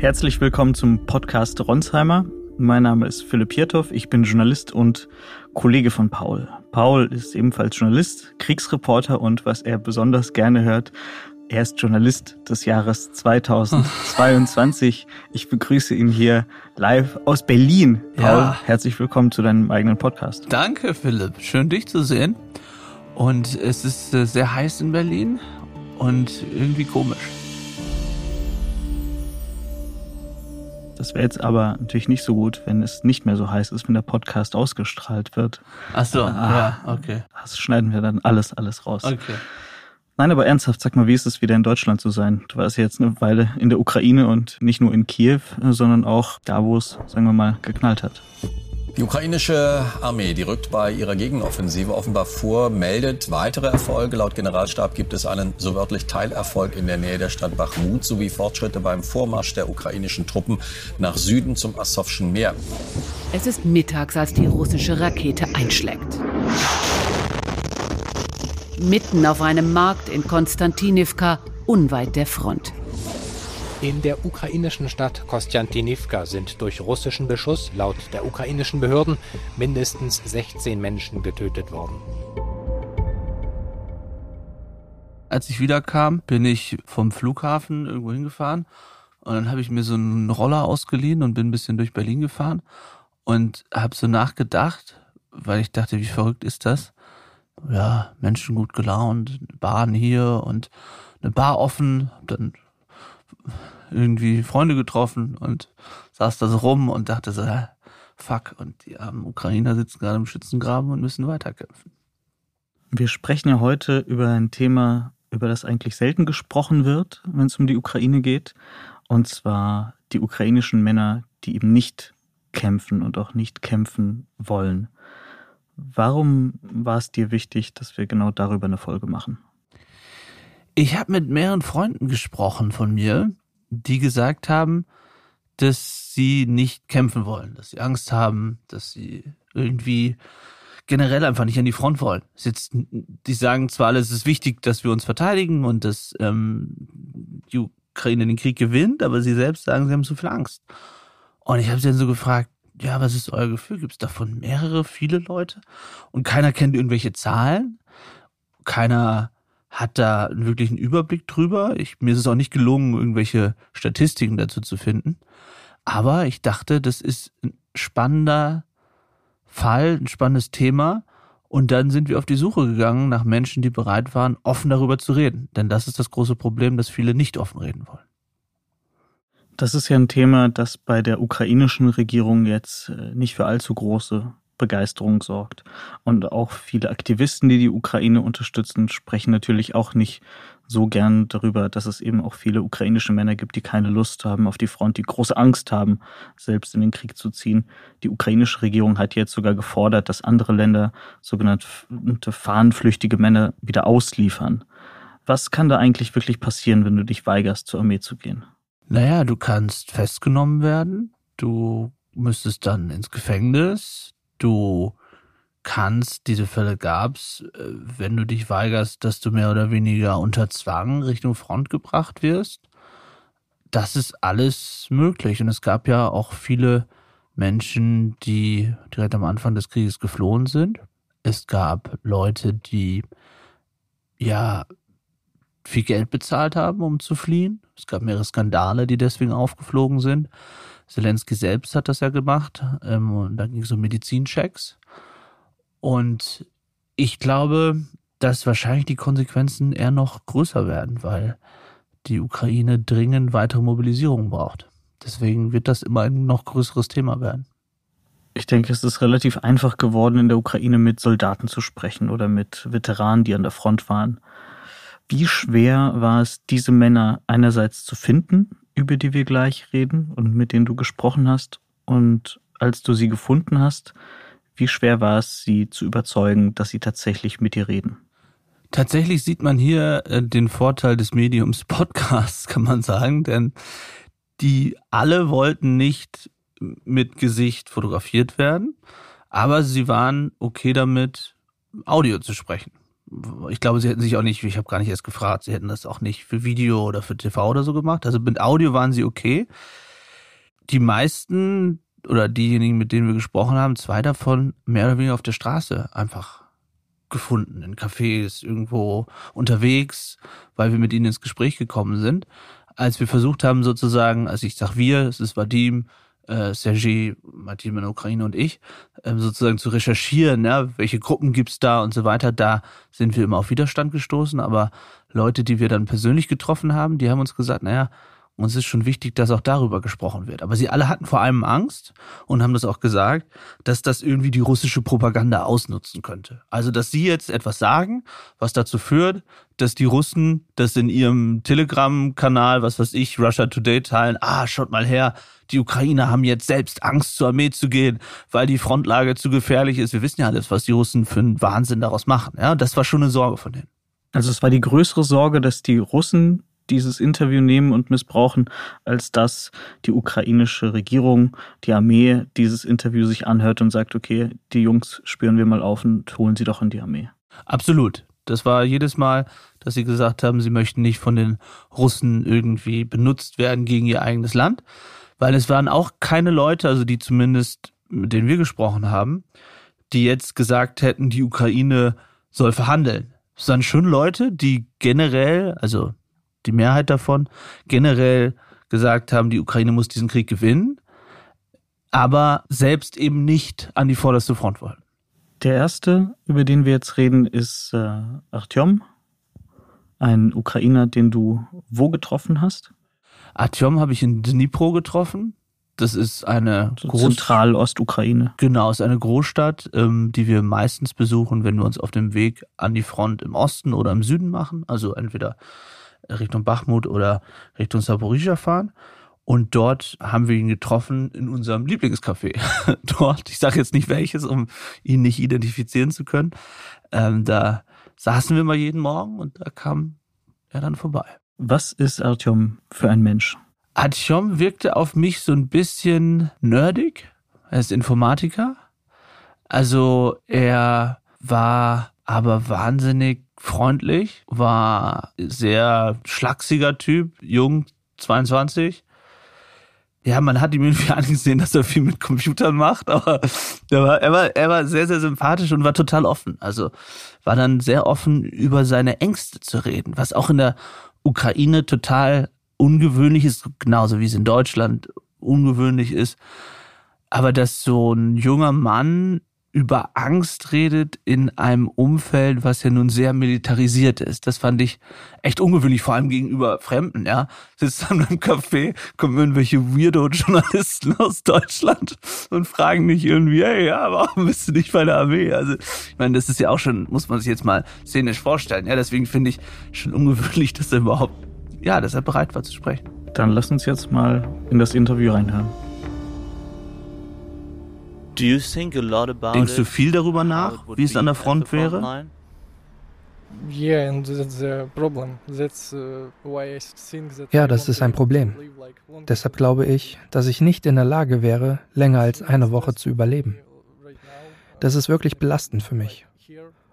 Herzlich willkommen zum Podcast Ronsheimer. Mein Name ist Philipp Hirtow, ich bin Journalist und Kollege von Paul. Paul ist ebenfalls Journalist, Kriegsreporter und was er besonders gerne hört, er ist Journalist des Jahres 2022. Ich begrüße ihn hier live aus Berlin. Paul, ja. herzlich willkommen zu deinem eigenen Podcast. Danke, Philipp. Schön, dich zu sehen. Und es ist äh, sehr heiß in Berlin und irgendwie komisch. Das wäre jetzt aber natürlich nicht so gut, wenn es nicht mehr so heiß ist, wenn der Podcast ausgestrahlt wird. Ach so, ah, ja, okay. Das schneiden wir dann alles, alles raus. Okay. Nein, aber ernsthaft, sag mal, wie ist es wieder in Deutschland zu sein? Du warst ja jetzt eine Weile in der Ukraine und nicht nur in Kiew, sondern auch da, wo es, sagen wir mal, geknallt hat. Die ukrainische Armee, die rückt bei ihrer Gegenoffensive offenbar vor, meldet weitere Erfolge. Laut Generalstab gibt es einen so wörtlich Teilerfolg in der Nähe der Stadt Bachmut sowie Fortschritte beim Vormarsch der ukrainischen Truppen nach Süden zum Asowschen Meer. Es ist mittags, als die russische Rakete einschlägt. Mitten auf einem Markt in Konstantinivka, unweit der Front. In der ukrainischen Stadt Kostjantinivka sind durch russischen Beschuss laut der ukrainischen Behörden mindestens 16 Menschen getötet worden. Als ich wiederkam, bin ich vom Flughafen irgendwo hingefahren und dann habe ich mir so einen Roller ausgeliehen und bin ein bisschen durch Berlin gefahren und habe so nachgedacht, weil ich dachte, wie verrückt ist das? Ja, Menschen gut gelaunt, Bahn hier und eine Bar offen, dann irgendwie Freunde getroffen und saß da so rum und dachte so, fuck, und die armen Ukrainer sitzen gerade im Schützengraben und müssen weiterkämpfen. Wir sprechen ja heute über ein Thema, über das eigentlich selten gesprochen wird, wenn es um die Ukraine geht, und zwar die ukrainischen Männer, die eben nicht kämpfen und auch nicht kämpfen wollen. Warum war es dir wichtig, dass wir genau darüber eine Folge machen? Ich habe mit mehreren Freunden gesprochen von mir, die gesagt haben, dass sie nicht kämpfen wollen, dass sie Angst haben, dass sie irgendwie generell einfach nicht an die Front wollen. Jetzt, die sagen zwar alles, es ist wichtig, dass wir uns verteidigen und dass ähm, die Ukraine den Krieg gewinnt, aber sie selbst sagen, sie haben zu viel Angst. Und ich habe sie dann so gefragt, ja, was ist euer Gefühl? Gibt es davon mehrere, viele Leute? Und keiner kennt irgendwelche Zahlen. Keiner hat da einen wirklichen Überblick drüber. Ich, mir ist es auch nicht gelungen, irgendwelche Statistiken dazu zu finden. Aber ich dachte, das ist ein spannender Fall, ein spannendes Thema. Und dann sind wir auf die Suche gegangen nach Menschen, die bereit waren, offen darüber zu reden. Denn das ist das große Problem, dass viele nicht offen reden wollen. Das ist ja ein Thema, das bei der ukrainischen Regierung jetzt äh, nicht für allzu große Begeisterung sorgt. Und auch viele Aktivisten, die die Ukraine unterstützen, sprechen natürlich auch nicht so gern darüber, dass es eben auch viele ukrainische Männer gibt, die keine Lust haben auf die Front, die große Angst haben, selbst in den Krieg zu ziehen. Die ukrainische Regierung hat jetzt sogar gefordert, dass andere Länder sogenannte fahnenflüchtige Männer wieder ausliefern. Was kann da eigentlich wirklich passieren, wenn du dich weigerst, zur Armee zu gehen? Naja, du kannst festgenommen werden, du müsstest dann ins Gefängnis, du kannst, diese Fälle gab's, äh, wenn du dich weigerst, dass du mehr oder weniger unter Zwang Richtung Front gebracht wirst. Das ist alles möglich. Und es gab ja auch viele Menschen, die direkt am Anfang des Krieges geflohen sind. Es gab Leute, die ja viel Geld bezahlt haben, um zu fliehen. Es gab mehrere Skandale, die deswegen aufgeflogen sind. Zelensky selbst hat das ja gemacht. Ähm, und da ging es um Medizinchecks. Und ich glaube, dass wahrscheinlich die Konsequenzen eher noch größer werden, weil die Ukraine dringend weitere Mobilisierung braucht. Deswegen wird das immer ein noch größeres Thema werden. Ich denke, es ist relativ einfach geworden, in der Ukraine mit Soldaten zu sprechen oder mit Veteranen, die an der Front waren. Wie schwer war es, diese Männer einerseits zu finden über die wir gleich reden und mit denen du gesprochen hast. Und als du sie gefunden hast, wie schwer war es, sie zu überzeugen, dass sie tatsächlich mit dir reden? Tatsächlich sieht man hier äh, den Vorteil des Mediums Podcasts, kann man sagen, denn die alle wollten nicht mit Gesicht fotografiert werden, aber sie waren okay damit, Audio zu sprechen ich glaube, sie hätten sich auch nicht, ich habe gar nicht erst gefragt, sie hätten das auch nicht für Video oder für TV oder so gemacht. Also mit Audio waren sie okay. die meisten oder diejenigen, mit denen wir gesprochen haben, zwei davon mehr oder weniger auf der Straße einfach gefunden, in Cafés, irgendwo unterwegs, weil wir mit ihnen ins Gespräch gekommen sind. Als wir versucht haben, sozusagen, also ich sag wir, es ist Vadim, äh, Sergei, Martin in der Ukraine und ich, äh, sozusagen zu recherchieren, ja, welche Gruppen gibt's da und so weiter, da sind wir immer auf Widerstand gestoßen, aber Leute, die wir dann persönlich getroffen haben, die haben uns gesagt, naja, uns ist schon wichtig, dass auch darüber gesprochen wird. Aber sie alle hatten vor allem Angst und haben das auch gesagt, dass das irgendwie die russische Propaganda ausnutzen könnte. Also, dass sie jetzt etwas sagen, was dazu führt, dass die Russen das in ihrem Telegram-Kanal, was weiß ich, Russia Today teilen, ah, schaut mal her, die Ukrainer haben jetzt selbst Angst, zur Armee zu gehen, weil die Frontlage zu gefährlich ist. Wir wissen ja alles, was die Russen für einen Wahnsinn daraus machen. Ja, das war schon eine Sorge von denen. Also es war die größere Sorge, dass die Russen dieses Interview nehmen und missbrauchen, als dass die ukrainische Regierung, die Armee dieses Interview sich anhört und sagt, okay, die Jungs spüren wir mal auf und holen sie doch in die Armee. Absolut. Das war jedes Mal, dass sie gesagt haben, sie möchten nicht von den Russen irgendwie benutzt werden gegen ihr eigenes Land, weil es waren auch keine Leute, also die zumindest, mit denen wir gesprochen haben, die jetzt gesagt hätten, die Ukraine soll verhandeln. Es waren schon Leute, die generell, also die Mehrheit davon, generell gesagt haben, die Ukraine muss diesen Krieg gewinnen, aber selbst eben nicht an die vorderste Front wollen. Der erste, über den wir jetzt reden, ist äh, Artyom, ein Ukrainer, den du wo getroffen hast? Artyom habe ich in Dnipro getroffen. Das ist eine so Zentral-Ostukraine. Genau, ist eine Großstadt, ähm, die wir meistens besuchen, wenn wir uns auf dem Weg an die Front im Osten oder im Süden machen. Also entweder Richtung Bachmut oder Richtung Saporizhia fahren. Und dort haben wir ihn getroffen in unserem Lieblingscafé. dort, ich sage jetzt nicht welches, um ihn nicht identifizieren zu können. Ähm, da saßen wir mal jeden Morgen und da kam er dann vorbei. Was ist Artyom für ein Mensch? Artyom wirkte auf mich so ein bisschen nerdig. Er ist Informatiker. Also er war aber wahnsinnig freundlich, war sehr schlachsiger Typ, jung, 22. Ja, man hat ihm irgendwie angesehen, dass er viel mit Computern macht, aber er war, er war, er war sehr, sehr sympathisch und war total offen. Also war dann sehr offen, über seine Ängste zu reden, was auch in der Ukraine total ungewöhnlich ist, genauso wie es in Deutschland ungewöhnlich ist. Aber dass so ein junger Mann über Angst redet in einem Umfeld, was ja nun sehr militarisiert ist. Das fand ich echt ungewöhnlich, vor allem gegenüber Fremden, ja. Sitzt dann im Café, kommen irgendwelche Weirdo-Journalisten aus Deutschland und fragen mich irgendwie, hey, ja, warum bist du nicht bei der Armee? Also, ich meine, das ist ja auch schon, muss man sich jetzt mal szenisch vorstellen, ja. Deswegen finde ich schon ungewöhnlich, dass er überhaupt, ja, dass er bereit war zu sprechen. Dann lass uns jetzt mal in das Interview reinhören. Denkst du viel darüber nach, wie es an der Front wäre? Uh, ja, das ist ein Problem. Deshalb glaube ich, dass ich nicht in der Lage wäre, länger als eine Woche zu überleben. Das ist wirklich belastend für mich.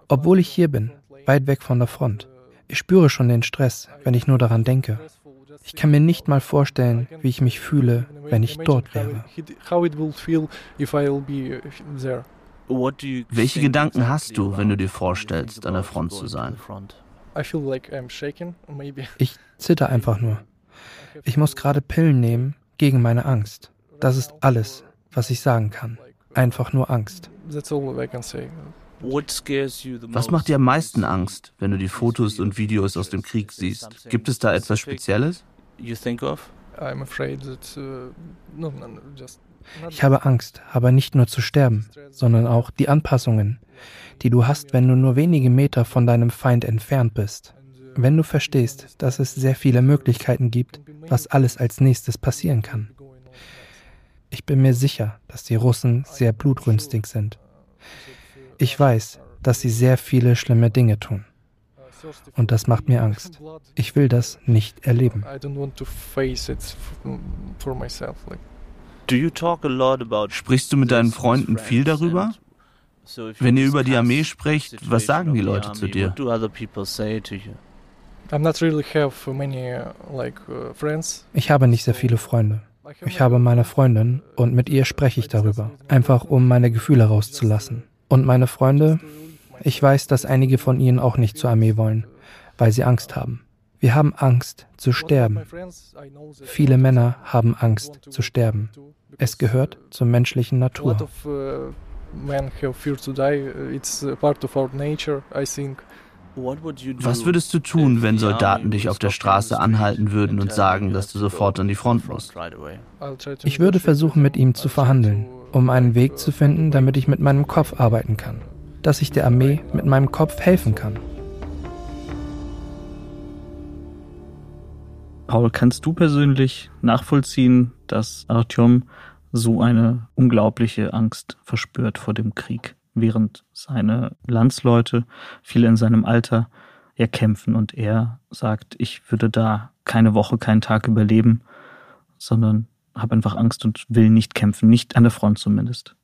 Obwohl ich hier bin, weit weg von der Front. Ich spüre schon den Stress, wenn ich nur daran denke. Ich kann mir nicht mal vorstellen, wie ich mich fühle, wenn ich dort wäre. Welche Gedanken hast du, wenn du dir vorstellst, an der Front zu sein? Ich zitter einfach nur. Ich muss gerade Pillen nehmen gegen meine Angst. Das ist alles, was ich sagen kann. Einfach nur Angst. Was macht dir am meisten Angst, wenn du die Fotos und Videos aus dem Krieg siehst? Gibt es da etwas Spezielles? You think of? I'm afraid that, uh, no, no, just ich habe Angst, aber nicht nur zu sterben, sondern auch die Anpassungen, die du hast, wenn du nur wenige Meter von deinem Feind entfernt bist. Wenn du verstehst, dass es sehr viele Möglichkeiten gibt, was alles als nächstes passieren kann. Ich bin mir sicher, dass die Russen sehr blutrünstig sind. Ich weiß, dass sie sehr viele schlimme Dinge tun. Und das macht mir Angst. Ich will das nicht erleben. Sprichst du mit deinen Freunden viel darüber? Wenn ihr über die Armee sprecht, was sagen die Leute zu dir? Ich habe nicht sehr viele Freunde. Ich habe meine Freundin und mit ihr spreche ich darüber, einfach um meine Gefühle rauszulassen. Und meine Freunde, ich weiß, dass einige von ihnen auch nicht zur Armee wollen, weil sie Angst haben. Wir haben Angst zu sterben. Viele Männer haben Angst zu sterben. Es gehört zur menschlichen Natur. Was würdest du tun, wenn Soldaten dich auf der Straße anhalten würden und sagen, dass du sofort an die Front musst? Ich würde versuchen, mit ihm zu verhandeln, um einen Weg zu finden, damit ich mit meinem Kopf arbeiten kann, dass ich der Armee mit meinem Kopf helfen kann. Paul, kannst du persönlich nachvollziehen, dass Artyom so eine unglaubliche Angst verspürt vor dem Krieg? während seine Landsleute, viele in seinem Alter, ja kämpfen und er sagt, ich würde da keine Woche, keinen Tag überleben, sondern habe einfach Angst und will nicht kämpfen, nicht an der Front zumindest.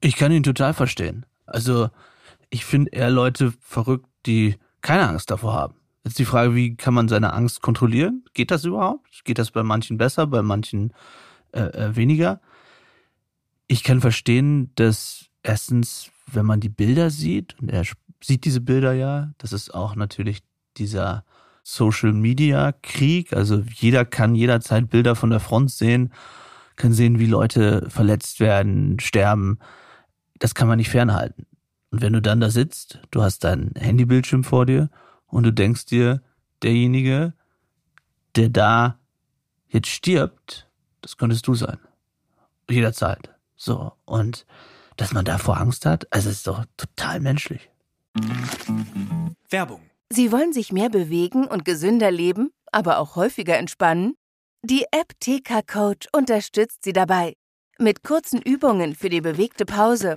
Ich kann ihn total verstehen. Also ich finde eher Leute verrückt, die keine Angst davor haben. Jetzt die Frage, wie kann man seine Angst kontrollieren? Geht das überhaupt? Geht das bei manchen besser, bei manchen äh, äh weniger? Ich kann verstehen, dass erstens wenn man die Bilder sieht, und er sieht diese Bilder ja, das ist auch natürlich dieser Social Media Krieg. Also jeder kann jederzeit Bilder von der Front sehen, kann sehen, wie Leute verletzt werden, sterben. Das kann man nicht fernhalten. Und wenn du dann da sitzt, du hast dein Handybildschirm vor dir und du denkst dir, derjenige, der da jetzt stirbt, das könntest du sein. Jederzeit. So. Und dass man davor Angst hat? Also ist doch total menschlich. Werbung. Sie wollen sich mehr bewegen und gesünder leben, aber auch häufiger entspannen? Die App TK Coach unterstützt Sie dabei. Mit kurzen Übungen für die bewegte Pause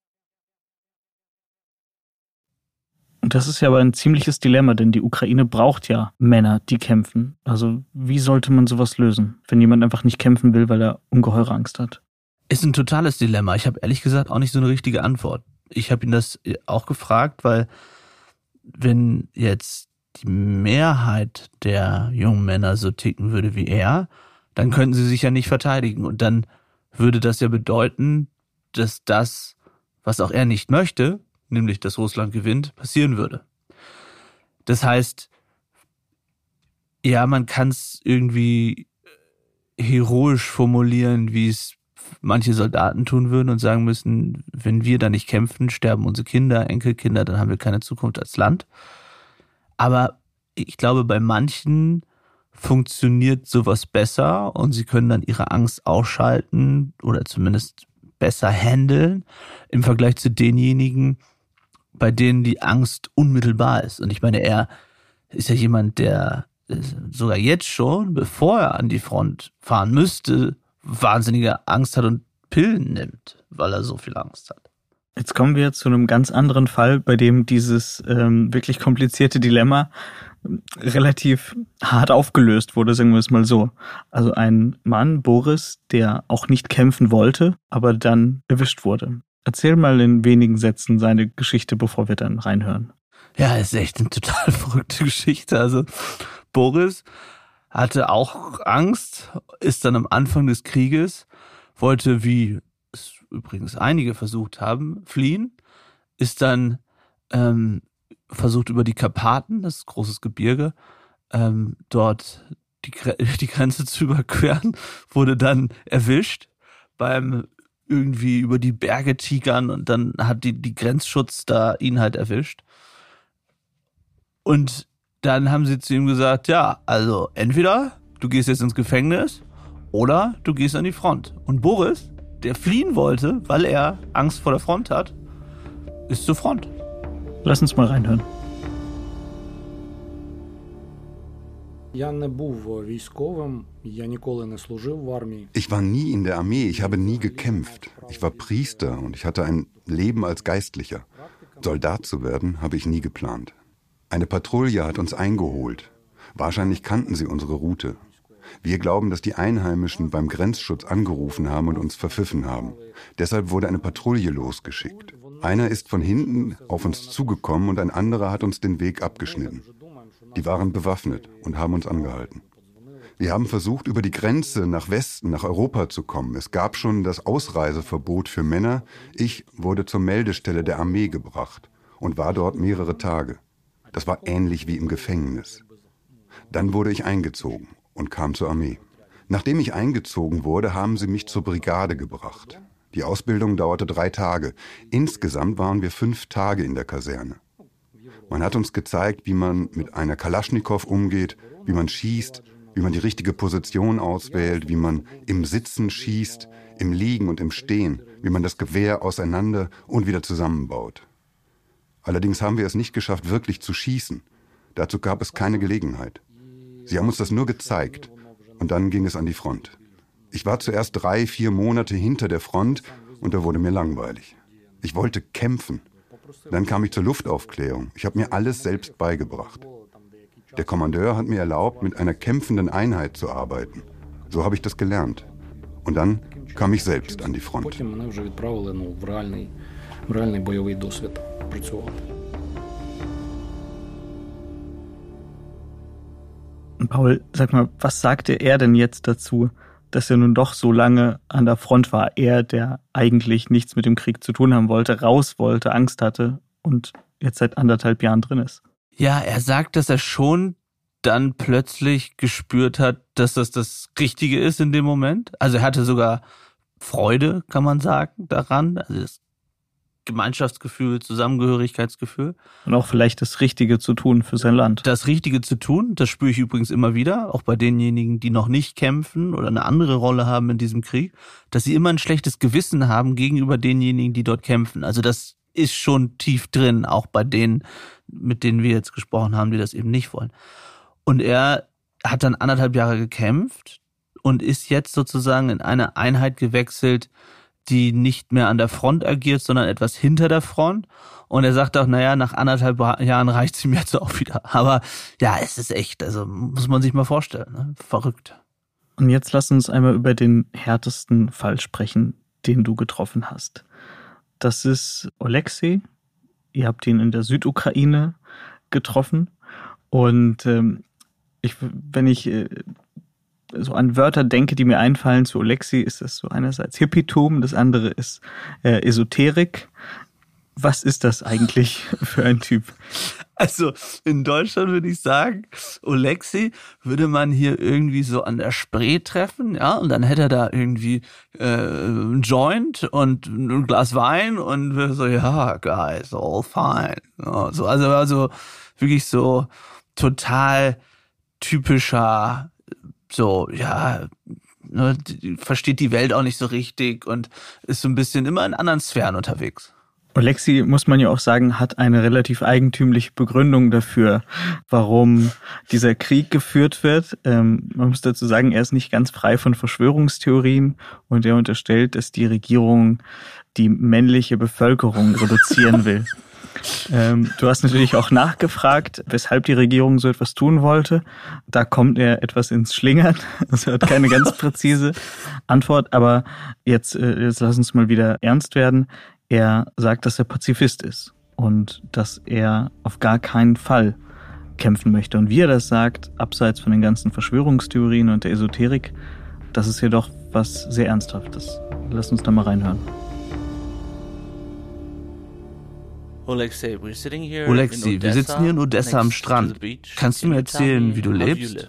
Und das ist ja aber ein ziemliches Dilemma, denn die Ukraine braucht ja Männer, die kämpfen. Also wie sollte man sowas lösen, wenn jemand einfach nicht kämpfen will, weil er ungeheure Angst hat? Ist ein totales Dilemma. Ich habe ehrlich gesagt auch nicht so eine richtige Antwort. Ich habe ihn das auch gefragt, weil wenn jetzt die Mehrheit der jungen Männer so ticken würde wie er, dann könnten sie sich ja nicht verteidigen. Und dann würde das ja bedeuten, dass das, was auch er nicht möchte, nämlich dass Russland gewinnt, passieren würde. Das heißt, ja, man kann es irgendwie heroisch formulieren, wie es manche Soldaten tun würden und sagen müssen, wenn wir da nicht kämpfen, sterben unsere Kinder, Enkelkinder, dann haben wir keine Zukunft als Land. Aber ich glaube, bei manchen funktioniert sowas besser und sie können dann ihre Angst ausschalten oder zumindest besser handeln im Vergleich zu denjenigen, bei denen die Angst unmittelbar ist. Und ich meine, er ist ja jemand, der sogar jetzt schon, bevor er an die Front fahren müsste, wahnsinnige Angst hat und Pillen nimmt, weil er so viel Angst hat. Jetzt kommen wir zu einem ganz anderen Fall, bei dem dieses ähm, wirklich komplizierte Dilemma ähm, relativ hart aufgelöst wurde, sagen wir es mal so. Also ein Mann, Boris, der auch nicht kämpfen wollte, aber dann erwischt wurde. Erzähl mal in wenigen Sätzen seine Geschichte, bevor wir dann reinhören. Ja, ist echt eine total verrückte Geschichte. Also Boris hatte auch Angst, ist dann am Anfang des Krieges, wollte, wie es übrigens einige versucht haben, fliehen, ist dann ähm, versucht über die Karpaten, das ist großes Gebirge, ähm, dort die, die Grenze zu überqueren, wurde dann erwischt beim irgendwie über die Berge tigern und dann hat die, die Grenzschutz da ihn halt erwischt. Und dann haben sie zu ihm gesagt, ja, also entweder du gehst jetzt ins Gefängnis oder du gehst an die Front. Und Boris, der fliehen wollte, weil er Angst vor der Front hat, ist zur Front. Lass uns mal reinhören. Ich war nie in der Armee, ich habe nie gekämpft. Ich war Priester und ich hatte ein Leben als Geistlicher. Soldat zu werden habe ich nie geplant. Eine Patrouille hat uns eingeholt. Wahrscheinlich kannten sie unsere Route. Wir glauben, dass die Einheimischen beim Grenzschutz angerufen haben und uns verpfiffen haben. Deshalb wurde eine Patrouille losgeschickt. Einer ist von hinten auf uns zugekommen und ein anderer hat uns den Weg abgeschnitten. Die waren bewaffnet und haben uns angehalten. Wir haben versucht, über die Grenze nach Westen, nach Europa zu kommen. Es gab schon das Ausreiseverbot für Männer. Ich wurde zur Meldestelle der Armee gebracht und war dort mehrere Tage. Das war ähnlich wie im Gefängnis. Dann wurde ich eingezogen und kam zur Armee. Nachdem ich eingezogen wurde, haben sie mich zur Brigade gebracht. Die Ausbildung dauerte drei Tage. Insgesamt waren wir fünf Tage in der Kaserne. Man hat uns gezeigt, wie man mit einer Kalaschnikow umgeht, wie man schießt, wie man die richtige Position auswählt, wie man im Sitzen schießt, im Liegen und im Stehen, wie man das Gewehr auseinander und wieder zusammenbaut. Allerdings haben wir es nicht geschafft, wirklich zu schießen. Dazu gab es keine Gelegenheit. Sie haben uns das nur gezeigt und dann ging es an die Front. Ich war zuerst drei, vier Monate hinter der Front und da wurde mir langweilig. Ich wollte kämpfen. Dann kam ich zur Luftaufklärung. Ich habe mir alles selbst beigebracht. Der Kommandeur hat mir erlaubt, mit einer kämpfenden Einheit zu arbeiten. So habe ich das gelernt. Und dann kam ich selbst an die Front. Paul, sag mal, was sagte er denn jetzt dazu, dass er nun doch so lange an der Front war? Er, der eigentlich nichts mit dem Krieg zu tun haben wollte, raus wollte, Angst hatte und jetzt seit anderthalb Jahren drin ist. Ja, er sagt, dass er schon dann plötzlich gespürt hat, dass das das Richtige ist in dem Moment. Also er hatte sogar Freude, kann man sagen, daran. Also das Gemeinschaftsgefühl, Zusammengehörigkeitsgefühl. Und auch vielleicht das Richtige zu tun für sein Land. Das Richtige zu tun, das spüre ich übrigens immer wieder, auch bei denjenigen, die noch nicht kämpfen oder eine andere Rolle haben in diesem Krieg, dass sie immer ein schlechtes Gewissen haben gegenüber denjenigen, die dort kämpfen. Also das ist schon tief drin, auch bei denen, mit denen wir jetzt gesprochen haben, die das eben nicht wollen. Und er hat dann anderthalb Jahre gekämpft und ist jetzt sozusagen in eine Einheit gewechselt, die nicht mehr an der Front agiert, sondern etwas hinter der Front. Und er sagt auch, naja, nach anderthalb Jahren reicht es ihm jetzt auch wieder. Aber ja, es ist echt, also muss man sich mal vorstellen, ne? verrückt. Und jetzt lass uns einmal über den härtesten Fall sprechen, den du getroffen hast. Das ist Alexei. Ihr habt ihn in der Südukraine getroffen. Und ähm, ich, wenn ich äh, so an Wörter denke, die mir einfallen zu Alexi, ist das so einerseits Hippietum, das andere ist äh, Esoterik. Was ist das eigentlich für ein Typ? Also in Deutschland würde ich sagen, Alexi würde man hier irgendwie so an der Spree treffen, ja, und dann hätte er da irgendwie äh, ein Joint und ein Glas Wein und so, ja, guys, all fine. Ja, so, also, also wirklich so total typischer so, ja, ne, versteht die Welt auch nicht so richtig und ist so ein bisschen immer in anderen Sphären unterwegs. Alexi, muss man ja auch sagen, hat eine relativ eigentümliche Begründung dafür, warum dieser Krieg geführt wird. Ähm, man muss dazu sagen, er ist nicht ganz frei von Verschwörungstheorien und er unterstellt, dass die Regierung die männliche Bevölkerung reduzieren will. Ähm, du hast natürlich auch nachgefragt, weshalb die Regierung so etwas tun wollte. Da kommt er etwas ins Schlingern. Er hat keine ganz präzise Antwort. Aber jetzt, äh, jetzt lass uns mal wieder ernst werden. Er sagt, dass er Pazifist ist und dass er auf gar keinen Fall kämpfen möchte. Und wie er das sagt, abseits von den ganzen Verschwörungstheorien und der Esoterik, das ist jedoch was sehr Ernsthaftes. Lass uns da mal reinhören. Alexei, wir sitzen hier in Odessa am Strand. Kannst du mir erzählen, wie du lebst?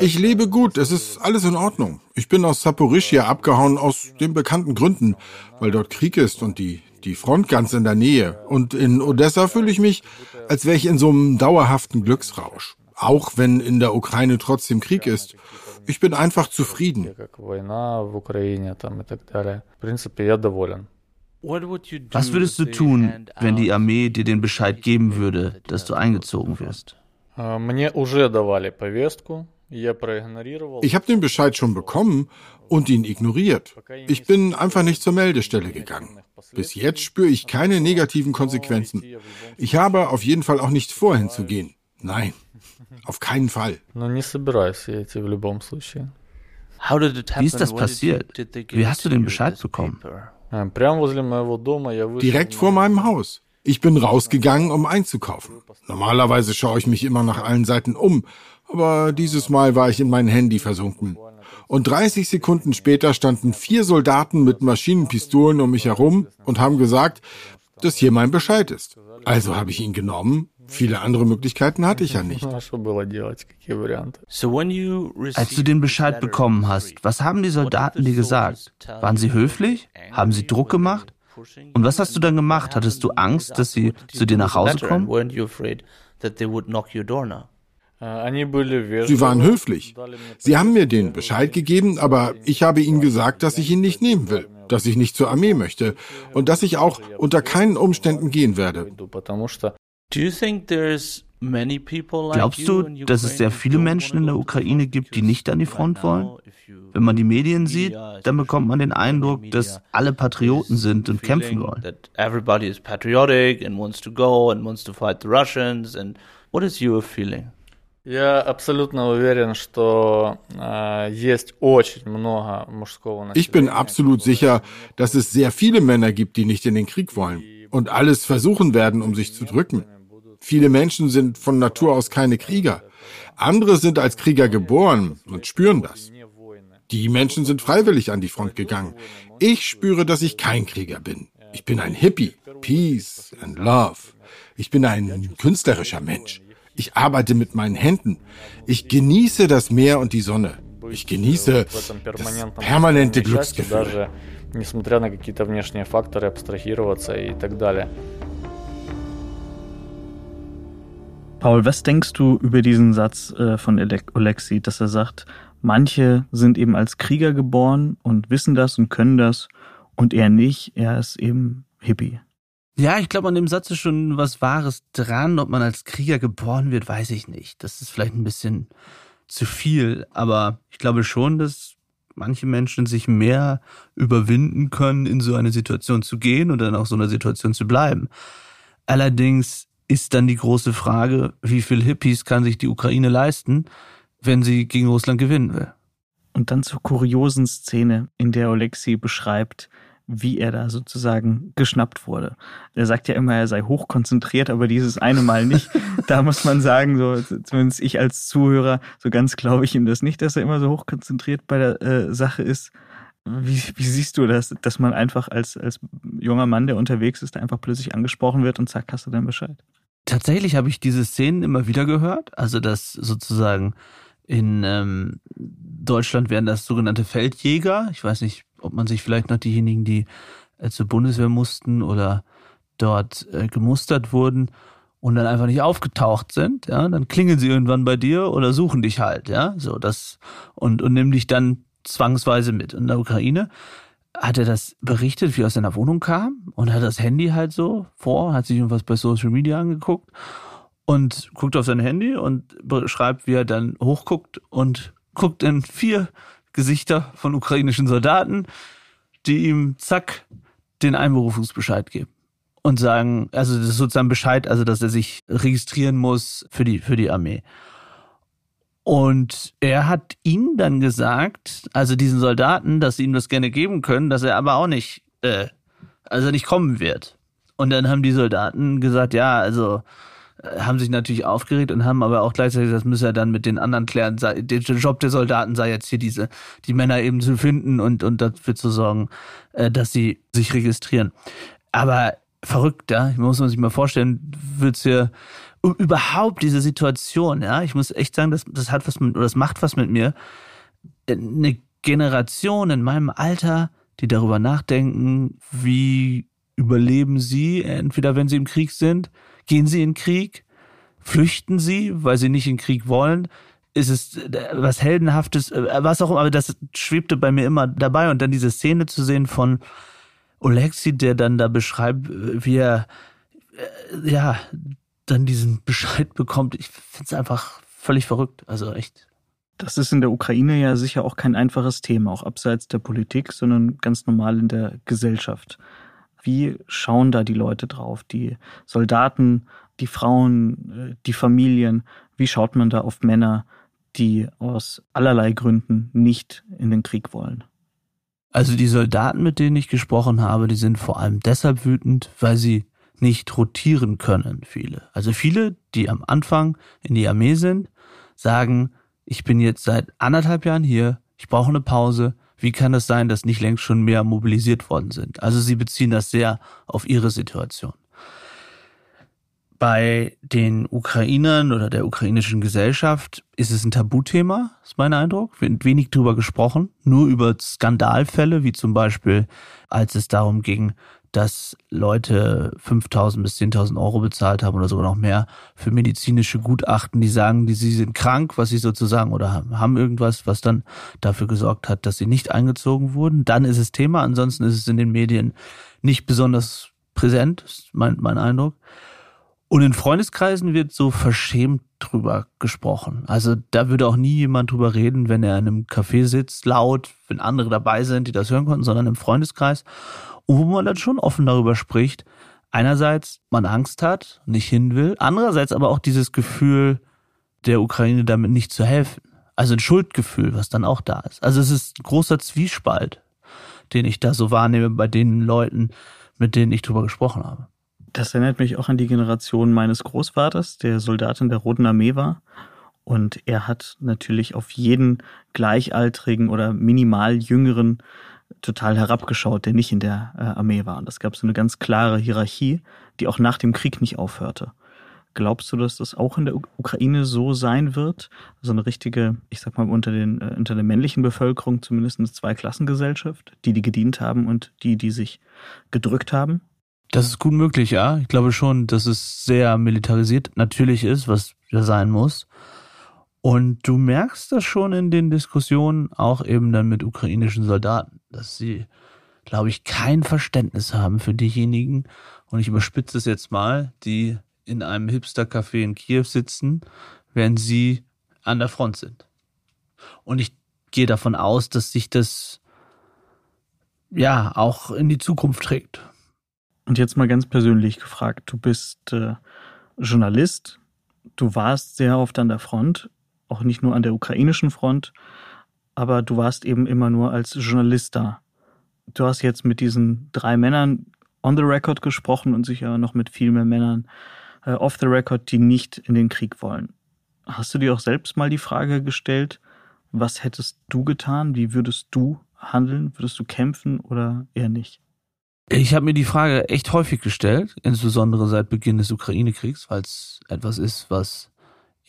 Ich lebe gut, es ist alles in Ordnung. Ich bin aus Saporischia abgehauen aus den bekannten Gründen, weil dort Krieg ist und die, die Front ganz in der Nähe. Und in Odessa fühle ich mich, als wäre ich in so einem dauerhaften Glücksrausch. Auch wenn in der Ukraine trotzdem Krieg ist. Ich bin einfach zufrieden. Was würdest du tun, wenn die Armee dir den Bescheid geben würde, dass du eingezogen wirst? Ich habe den Bescheid schon bekommen und ihn ignoriert. Ich bin einfach nicht zur Meldestelle gegangen. Bis jetzt spüre ich keine negativen Konsequenzen. Ich habe auf jeden Fall auch nicht vor, hinzugehen. Nein, auf keinen Fall. Wie ist das passiert? Wie hast du den Bescheid bekommen? Direkt vor meinem Haus. Ich bin rausgegangen, um einzukaufen. Normalerweise schaue ich mich immer nach allen Seiten um, aber dieses Mal war ich in mein Handy versunken. Und 30 Sekunden später standen vier Soldaten mit Maschinenpistolen um mich herum und haben gesagt, dass hier mein Bescheid ist. Also habe ich ihn genommen. Viele andere Möglichkeiten hatte ich ja nicht. Als du den Bescheid bekommen hast, was haben die Soldaten dir gesagt? Waren sie höflich? Haben sie Druck gemacht? Und was hast du dann gemacht? Hattest du Angst, dass sie zu dir nach Hause kommen? Sie waren höflich. Sie haben mir den Bescheid gegeben, aber ich habe ihnen gesagt, dass ich ihn nicht nehmen will, dass ich nicht zur Armee möchte und dass ich auch unter keinen Umständen gehen werde. Glaubst du, dass es sehr viele Menschen in der Ukraine gibt, die nicht an die Front wollen? Wenn man die Medien sieht, dann bekommt man den Eindruck, dass alle Patrioten sind und kämpfen wollen. Everybody is patriotic and wants to go and wants to fight the Russians. And what is your feeling? Я абсолютно уверен, что äh, есть очень много мужского Ich bin absolut sicher, dass es sehr viele Männer gibt, die nicht in den Krieg wollen und alles versuchen werden, um sich zu drücken. Viele Menschen sind von Natur aus keine Krieger. Andere sind als Krieger geboren und spüren das. Die Menschen sind freiwillig an die Front gegangen. Ich spüre, dass ich kein Krieger bin. Ich bin ein Hippie. Peace and Love. Ich bin ein künstlerischer Mensch. Ich arbeite mit meinen Händen. Ich genieße das Meer und die Sonne. Ich genieße das permanente Glücksgefühl. Paul, was denkst du über diesen Satz äh, von Alexi, dass er sagt, manche sind eben als Krieger geboren und wissen das und können das und er nicht, er ist eben Hippie? Ja, ich glaube, an dem Satz ist schon was Wahres dran. Ob man als Krieger geboren wird, weiß ich nicht. Das ist vielleicht ein bisschen zu viel. Aber ich glaube schon, dass manche Menschen sich mehr überwinden können, in so eine Situation zu gehen und dann auch so einer Situation zu bleiben. Allerdings ist dann die große Frage, wie viel Hippies kann sich die Ukraine leisten, wenn sie gegen Russland gewinnen will. Und dann zur kuriosen Szene, in der Oleksiy beschreibt, wie er da sozusagen geschnappt wurde. Er sagt ja immer, er sei hochkonzentriert, aber dieses eine Mal nicht. da muss man sagen, so zumindest ich als Zuhörer, so ganz glaube ich ihm das nicht, dass er immer so hochkonzentriert bei der äh, Sache ist. Wie, wie siehst du das, dass man einfach als, als junger Mann, der unterwegs ist, einfach plötzlich angesprochen wird und zack, hast du dann Bescheid? Tatsächlich habe ich diese Szenen immer wieder gehört. Also, dass sozusagen in ähm, Deutschland wären das sogenannte Feldjäger. Ich weiß nicht, ob man sich vielleicht noch diejenigen, die äh, zur Bundeswehr mussten oder dort äh, gemustert wurden und dann einfach nicht aufgetaucht sind, ja, dann klingeln sie irgendwann bei dir oder suchen dich halt, ja, so das und und nimm dich dann zwangsweise mit. In der Ukraine hat er das berichtet, wie er aus seiner Wohnung kam und hat das Handy halt so vor, hat sich irgendwas bei Social Media angeguckt und guckt auf sein Handy und beschreibt, wie er dann hochguckt und guckt in vier Gesichter von ukrainischen Soldaten, die ihm zack den Einberufungsbescheid geben und sagen, also das ist sozusagen Bescheid, also dass er sich registrieren muss für die für die Armee. Und er hat ihnen dann gesagt, also diesen Soldaten, dass sie ihm das gerne geben können, dass er aber auch nicht, äh, also nicht kommen wird. Und dann haben die Soldaten gesagt, ja, also äh, haben sich natürlich aufgeregt und haben aber auch gleichzeitig, das müsse er dann mit den anderen klären, der Job der Soldaten sei jetzt hier diese, die Männer eben zu finden und, und dafür zu sorgen, äh, dass sie sich registrieren. Aber verrückt, ja, muss man sich mal vorstellen, wird's hier überhaupt diese Situation, ja, ich muss echt sagen, das, das hat was mit, oder das macht was mit mir. Eine Generation in meinem Alter, die darüber nachdenken, wie überleben sie, entweder wenn sie im Krieg sind, Gehen sie in Krieg? Flüchten sie, weil sie nicht in Krieg wollen? Ist es äh, was Heldenhaftes? Äh, was auch immer, aber das schwebte bei mir immer dabei. Und dann diese Szene zu sehen von Oleksi, der dann da beschreibt, wie er, äh, ja, dann diesen Bescheid bekommt. Ich finde es einfach völlig verrückt. Also echt Das ist in der Ukraine ja sicher auch kein einfaches Thema, auch abseits der Politik, sondern ganz normal in der Gesellschaft. Wie schauen da die Leute drauf? Die Soldaten, die Frauen, äh, die Familien? Wie schaut man da auf Männer, die aus allerlei Gründen nicht in den Krieg wollen? Also die Soldaten, mit denen ich gesprochen habe, die sind vor allem deshalb wütend, weil sie nicht rotieren können, viele. Also viele, die am Anfang in die Armee sind, sagen, ich bin jetzt seit anderthalb Jahren hier, ich brauche eine Pause, wie kann es sein, dass nicht längst schon mehr mobilisiert worden sind? Also sie beziehen das sehr auf ihre Situation. Bei den Ukrainern oder der ukrainischen Gesellschaft ist es ein Tabuthema, ist mein Eindruck. Wird wenig drüber gesprochen, nur über Skandalfälle, wie zum Beispiel, als es darum ging, dass Leute 5.000 bis 10.000 Euro bezahlt haben oder sogar noch mehr für medizinische Gutachten, die sagen, die sie sind krank, was sie sozusagen oder haben irgendwas, was dann dafür gesorgt hat, dass sie nicht eingezogen wurden. Dann ist es Thema. Ansonsten ist es in den Medien nicht besonders präsent, ist mein, mein Eindruck. Und in Freundeskreisen wird so verschämt drüber gesprochen. Also da würde auch nie jemand drüber reden, wenn er in einem Café sitzt, laut, wenn andere dabei sind, die das hören konnten, sondern im Freundeskreis wo man dann schon offen darüber spricht. Einerseits man Angst hat, nicht hin will, andererseits aber auch dieses Gefühl, der Ukraine damit nicht zu helfen. Also ein Schuldgefühl, was dann auch da ist. Also es ist ein großer Zwiespalt, den ich da so wahrnehme bei den Leuten, mit denen ich drüber gesprochen habe. Das erinnert mich auch an die Generation meines Großvaters, der Soldat in der Roten Armee war. Und er hat natürlich auf jeden gleichaltrigen oder minimal jüngeren total herabgeschaut, der nicht in der äh, Armee war. Und es gab so eine ganz klare Hierarchie, die auch nach dem Krieg nicht aufhörte. Glaubst du, dass das auch in der Ukraine so sein wird? So eine richtige, ich sag mal, unter, den, äh, unter der männlichen Bevölkerung zumindest eine Zweiklassengesellschaft, die, die gedient haben und die, die sich gedrückt haben? Das ist gut möglich, ja. Ich glaube schon, dass es sehr militarisiert natürlich ist, was ja sein muss. Und du merkst das schon in den Diskussionen, auch eben dann mit ukrainischen Soldaten, dass sie, glaube ich, kein Verständnis haben für diejenigen, und ich überspitze es jetzt mal, die in einem Hipster-Café in Kiew sitzen, während sie an der Front sind. Und ich gehe davon aus, dass sich das ja auch in die Zukunft trägt. Und jetzt mal ganz persönlich gefragt, du bist äh, Journalist, du warst sehr oft an der Front auch nicht nur an der ukrainischen Front, aber du warst eben immer nur als Journalist da. Du hast jetzt mit diesen drei Männern on the record gesprochen und sicher noch mit viel mehr Männern äh, off the record, die nicht in den Krieg wollen. Hast du dir auch selbst mal die Frage gestellt, was hättest du getan? Wie würdest du handeln? Würdest du kämpfen oder eher nicht? Ich habe mir die Frage echt häufig gestellt, insbesondere seit Beginn des Ukraine-Kriegs, weil es etwas ist, was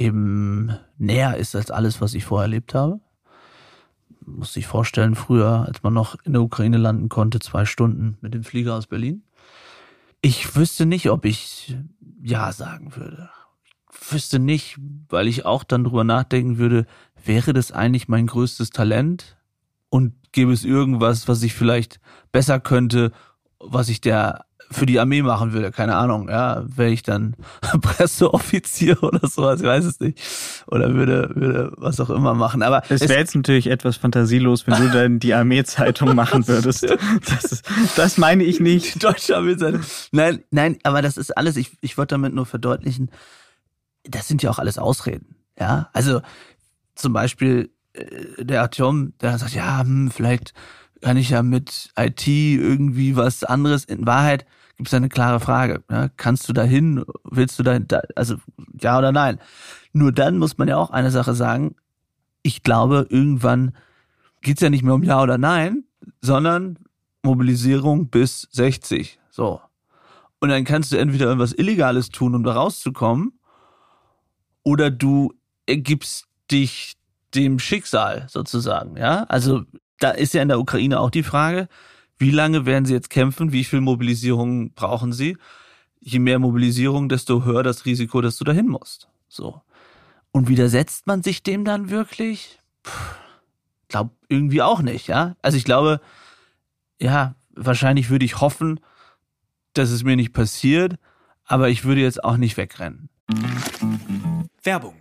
eben näher ist als alles, was ich vorher erlebt habe. Muss sich vorstellen, früher, als man noch in der Ukraine landen konnte, zwei Stunden mit dem Flieger aus Berlin. Ich wüsste nicht, ob ich Ja sagen würde. Ich wüsste nicht, weil ich auch dann drüber nachdenken würde, wäre das eigentlich mein größtes Talent? Und gäbe es irgendwas, was ich vielleicht besser könnte, was ich der für die Armee machen würde, keine Ahnung, ja, wäre ich dann Presseoffizier oder sowas, ich weiß es nicht. Oder würde, würde was auch immer machen. Aber es wäre jetzt natürlich etwas fantasielos, wenn du dann die Armeezeitung machen würdest. Das, ist, das meine ich nicht. Die deutsche Armeezeitung. Nein, nein, aber das ist alles, ich, ich wollte damit nur verdeutlichen, das sind ja auch alles Ausreden. Ja, also zum Beispiel äh, der Artyom, der sagt, ja, hm, vielleicht kann ich ja mit IT irgendwie was anderes. In Wahrheit gibt es eine klare Frage. Ja? Kannst du dahin? Willst du dahin? Da, also ja oder nein? Nur dann muss man ja auch eine Sache sagen. Ich glaube, irgendwann geht's ja nicht mehr um Ja oder Nein, sondern Mobilisierung bis 60. So. Und dann kannst du entweder irgendwas Illegales tun, um da rauszukommen, oder du ergibst dich dem Schicksal sozusagen. Ja, also da ist ja in der Ukraine auch die Frage, wie lange werden sie jetzt kämpfen? Wie viel Mobilisierung brauchen sie? Je mehr Mobilisierung, desto höher das Risiko, dass du dahin musst. So. Und widersetzt man sich dem dann wirklich? Puh, glaub irgendwie auch nicht, ja? Also ich glaube, ja, wahrscheinlich würde ich hoffen, dass es mir nicht passiert, aber ich würde jetzt auch nicht wegrennen. Werbung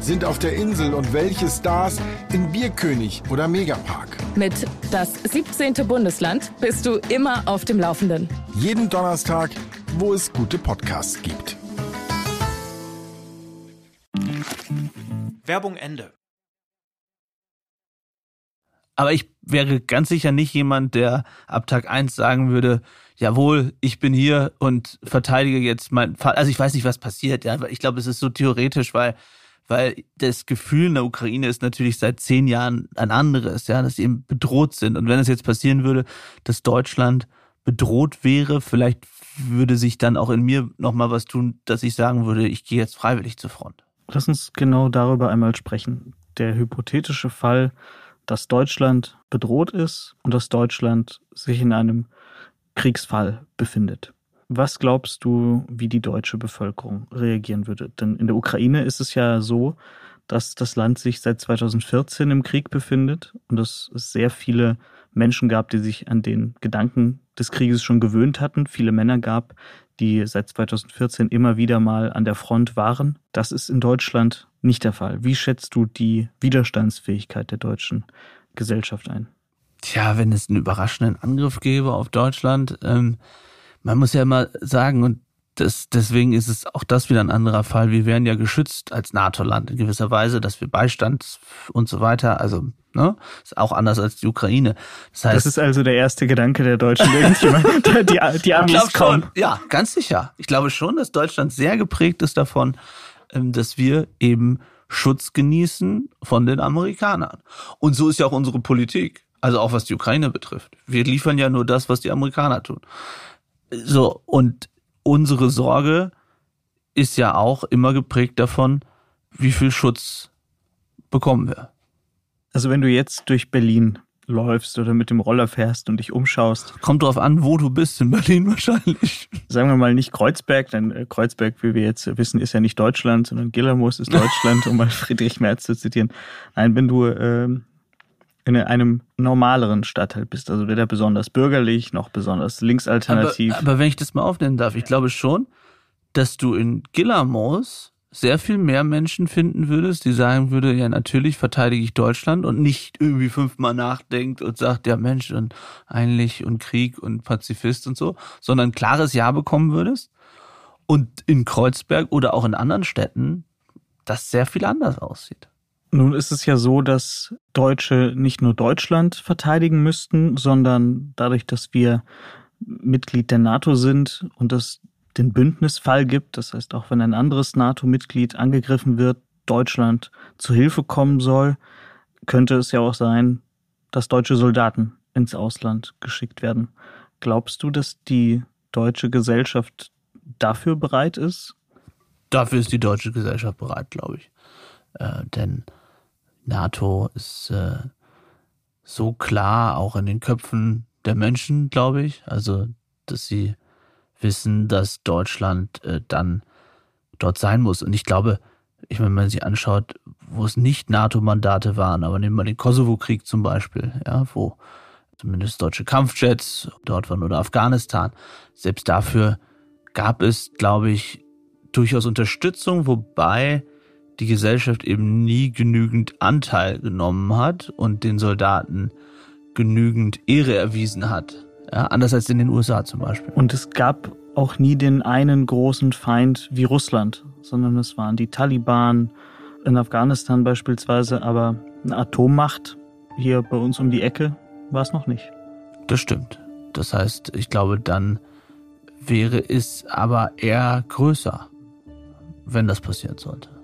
sind auf der Insel und welche Stars in Bierkönig oder Megapark? Mit das 17. Bundesland bist du immer auf dem Laufenden. Jeden Donnerstag, wo es gute Podcasts gibt. Werbung Ende. Aber ich wäre ganz sicher nicht jemand, der ab Tag 1 sagen würde, jawohl, ich bin hier und verteidige jetzt mein Fall. Also ich weiß nicht, was passiert, ja, ich glaube, es ist so theoretisch, weil weil das Gefühl in der Ukraine ist natürlich seit zehn Jahren ein anderes, ja, dass sie eben bedroht sind. Und wenn es jetzt passieren würde, dass Deutschland bedroht wäre, vielleicht würde sich dann auch in mir nochmal was tun, dass ich sagen würde, ich gehe jetzt freiwillig zur Front. Lass uns genau darüber einmal sprechen. Der hypothetische Fall, dass Deutschland bedroht ist und dass Deutschland sich in einem Kriegsfall befindet. Was glaubst du, wie die deutsche Bevölkerung reagieren würde? Denn in der Ukraine ist es ja so, dass das Land sich seit 2014 im Krieg befindet und dass es sehr viele Menschen gab, die sich an den Gedanken des Krieges schon gewöhnt hatten. Viele Männer gab, die seit 2014 immer wieder mal an der Front waren. Das ist in Deutschland nicht der Fall. Wie schätzt du die Widerstandsfähigkeit der deutschen Gesellschaft ein? Tja, wenn es einen überraschenden Angriff gäbe auf Deutschland, ähm, man muss ja immer sagen, und das, deswegen ist es auch das wieder ein anderer Fall. Wir wären ja geschützt als NATO-Land in gewisser Weise, dass wir Beistand und so weiter, also ne, ist auch anders als die Ukraine. Das, heißt, das ist also der erste Gedanke der Deutschen, die, die, Amis kommen. Ja, ganz sicher. Ich glaube schon, dass Deutschland sehr geprägt ist davon, ähm, dass wir eben Schutz genießen von den Amerikanern. Und so ist ja auch unsere Politik. Also auch was die Ukraine betrifft. Wir liefern ja nur das, was die Amerikaner tun. So, und unsere Sorge ist ja auch immer geprägt davon, wie viel Schutz bekommen wir. Also wenn du jetzt durch Berlin läufst oder mit dem Roller fährst und dich umschaust. Kommt drauf an, wo du bist, in Berlin wahrscheinlich. Sagen wir mal nicht Kreuzberg, denn äh, Kreuzberg, wie wir jetzt wissen, ist ja nicht Deutschland, sondern Gillermoos ist Deutschland, um mal Friedrich Merz zu zitieren. Nein, wenn du ähm, in einem normaleren Stadtteil bist, also weder besonders bürgerlich noch besonders linksalternativ. Aber, aber wenn ich das mal aufnehmen darf, ich glaube schon, dass du in Gillermoos sehr viel mehr Menschen finden würdest, die sagen würde, ja natürlich verteidige ich Deutschland und nicht irgendwie fünfmal nachdenkt und sagt, ja Mensch und eigentlich und Krieg und Pazifist und so, sondern ein klares Ja bekommen würdest. Und in Kreuzberg oder auch in anderen Städten das sehr viel anders aussieht. Nun ist es ja so, dass Deutsche nicht nur Deutschland verteidigen müssten, sondern dadurch, dass wir Mitglied der NATO sind und es den Bündnisfall gibt, das heißt auch wenn ein anderes NATO-Mitglied angegriffen wird, Deutschland zu Hilfe kommen soll, könnte es ja auch sein, dass deutsche Soldaten ins Ausland geschickt werden. Glaubst du, dass die deutsche Gesellschaft dafür bereit ist? Dafür ist die deutsche Gesellschaft bereit, glaube ich. Äh, denn NATO ist äh, so klar auch in den Köpfen der Menschen, glaube ich. Also, dass sie wissen, dass Deutschland äh, dann dort sein muss. Und ich glaube, ich meine, wenn man sich anschaut, wo es nicht NATO-Mandate waren, aber nehmen wir den Kosovo-Krieg zum Beispiel, ja, wo zumindest deutsche Kampfjets dort waren oder Afghanistan. Selbst dafür gab es, glaube ich, durchaus Unterstützung, wobei die Gesellschaft eben nie genügend Anteil genommen hat und den Soldaten genügend Ehre erwiesen hat. Ja, anders als in den USA zum Beispiel. Und es gab auch nie den einen großen Feind wie Russland, sondern es waren die Taliban in Afghanistan beispielsweise, aber eine Atommacht hier bei uns um die Ecke war es noch nicht. Das stimmt. Das heißt, ich glaube, dann wäre es aber eher größer, wenn das passieren sollte.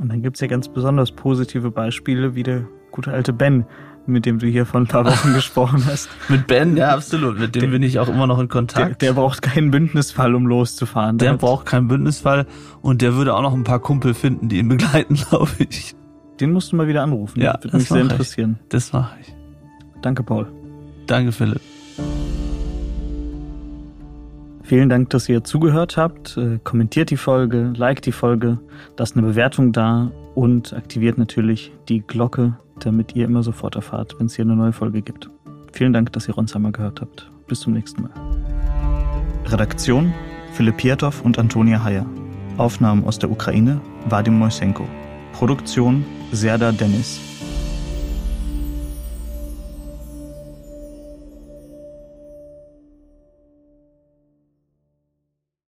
Und dann gibt es ja ganz besonders positive Beispiele, wie der gute alte Ben, mit dem du hier vor ein paar Wochen gesprochen hast. mit Ben, ja, absolut. Mit dem der, bin ich auch immer noch in Kontakt. Der, der braucht keinen Bündnisfall, um loszufahren. Der, der braucht keinen Bündnisfall und der würde auch noch ein paar Kumpel finden, die ihn begleiten, glaube ich. Den musst du mal wieder anrufen. Ja, würde mich sehr interessieren. Ich. Das mache ich. Danke, Paul. Danke, Philipp. Vielen Dank, dass ihr zugehört habt. Äh, kommentiert die Folge, liked die Folge, lasst eine Bewertung da und aktiviert natürlich die Glocke, damit ihr immer sofort erfahrt, wenn es hier eine neue Folge gibt. Vielen Dank, dass ihr Ronsheimer gehört habt. Bis zum nächsten Mal. Redaktion Philipp Pietow und Antonia Heyer. Aufnahmen aus der Ukraine Vadim Moisenko. Produktion Serda Dennis.